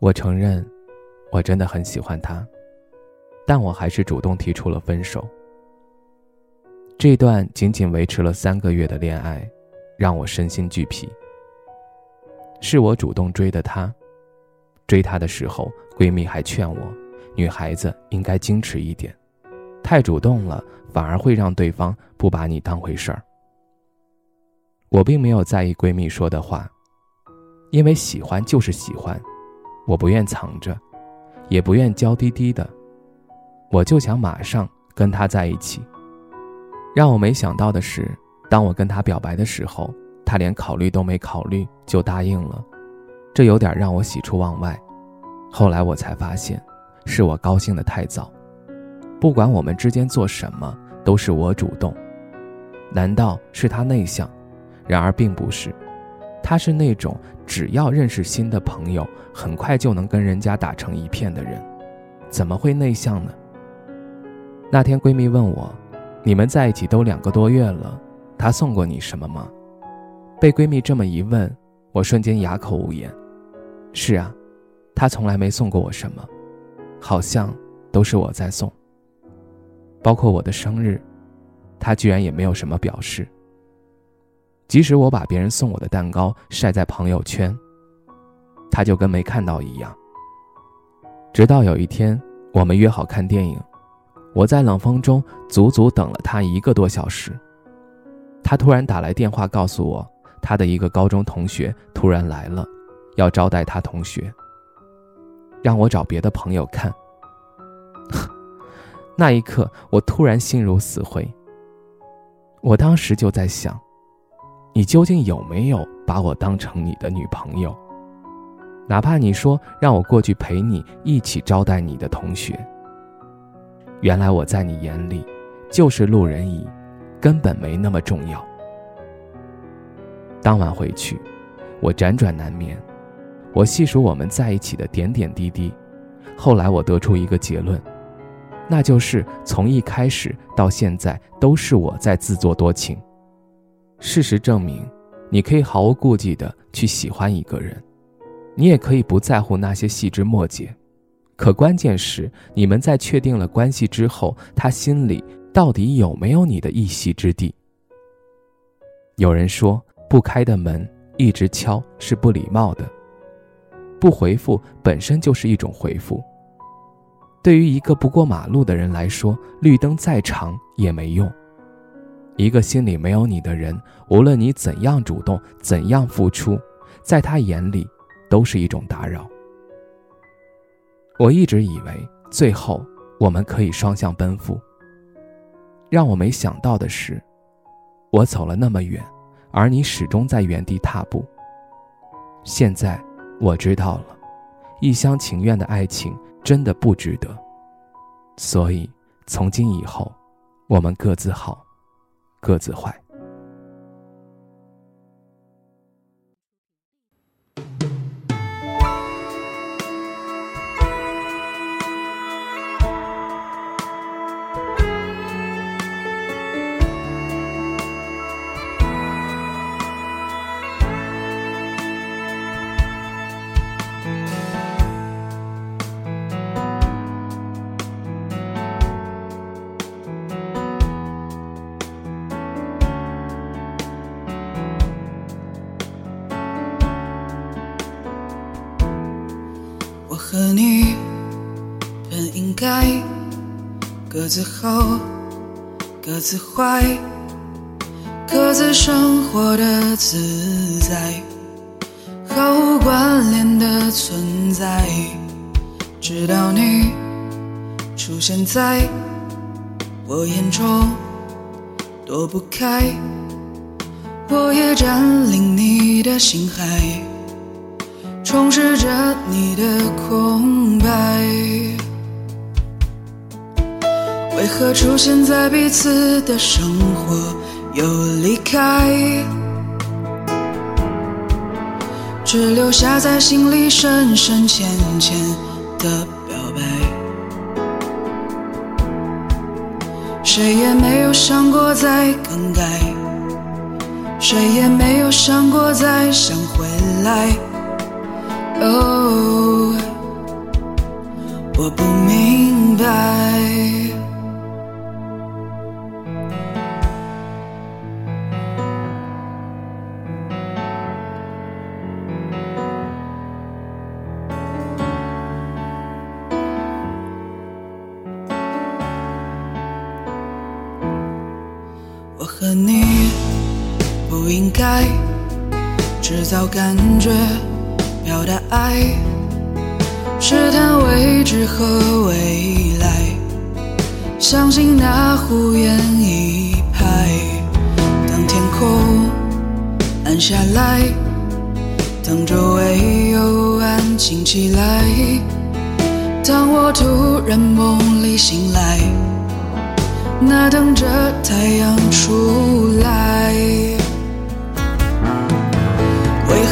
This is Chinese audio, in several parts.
我承认，我真的很喜欢他，但我还是主动提出了分手。这段仅仅维持了三个月的恋爱，让我身心俱疲。是我主动追的他，追他的时候，闺蜜还劝我，女孩子应该矜持一点，太主动了反而会让对方不把你当回事儿。我并没有在意闺蜜说的话，因为喜欢就是喜欢。我不愿藏着，也不愿娇滴滴的，我就想马上跟他在一起。让我没想到的是，当我跟他表白的时候，他连考虑都没考虑就答应了，这有点让我喜出望外。后来我才发现，是我高兴的太早。不管我们之间做什么，都是我主动。难道是他内向？然而并不是。他是那种只要认识新的朋友，很快就能跟人家打成一片的人，怎么会内向呢？那天闺蜜问我：“你们在一起都两个多月了，他送过你什么吗？”被闺蜜这么一问，我瞬间哑口无言。是啊，他从来没送过我什么，好像都是我在送。包括我的生日，他居然也没有什么表示。即使我把别人送我的蛋糕晒在朋友圈，他就跟没看到一样。直到有一天，我们约好看电影，我在冷风中足足等了他一个多小时。他突然打来电话告诉我，他的一个高中同学突然来了，要招待他同学，让我找别的朋友看。那一刻，我突然心如死灰。我当时就在想。你究竟有没有把我当成你的女朋友？哪怕你说让我过去陪你一起招待你的同学，原来我在你眼里就是路人乙，根本没那么重要。当晚回去，我辗转难眠，我细数我们在一起的点点滴滴，后来我得出一个结论，那就是从一开始到现在都是我在自作多情。事实证明，你可以毫无顾忌的去喜欢一个人，你也可以不在乎那些细枝末节，可关键是你们在确定了关系之后，他心里到底有没有你的一席之地？有人说，不开的门一直敲是不礼貌的，不回复本身就是一种回复。对于一个不过马路的人来说，绿灯再长也没用。一个心里没有你的人，无论你怎样主动、怎样付出，在他眼里都是一种打扰。我一直以为最后我们可以双向奔赴。让我没想到的是，我走了那么远，而你始终在原地踏步。现在我知道了，一厢情愿的爱情真的不值得。所以从今以后，我们各自好。各自坏。各自好，各自坏，各自生活的自在，毫无关联的存在。直到你出现在我眼中，躲不开，我也占领你的心海。充实着你的空白。为何出现在彼此的生活又离开？只留下在心里深深浅浅的表白。谁也没有想过再更改，谁也没有想过再想回来。哦，我不明白。制造感觉，表达爱，试探未知和未来，相信那胡言一拍。当天空暗下来，当周围又安静起来，当我突然梦里醒来。那等着太阳出来，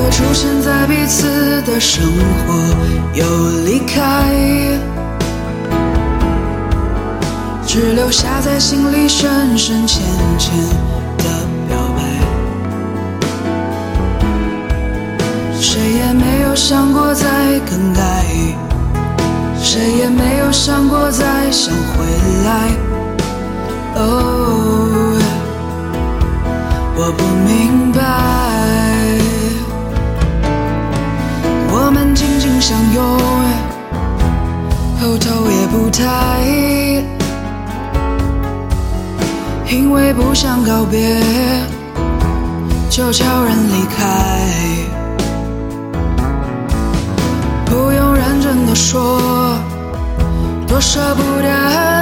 为何出现在彼此的生活又离开？只留下在心里深深浅浅的表白。谁也没有想过再更改，谁也没有想过再想回来。哦，我不明白，相拥，后头也不抬，因为不想告别，就悄然离开，不用认真的说，多舍不得。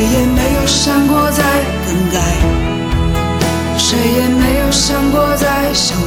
谁也没有。想过再更改，谁也没有想过再想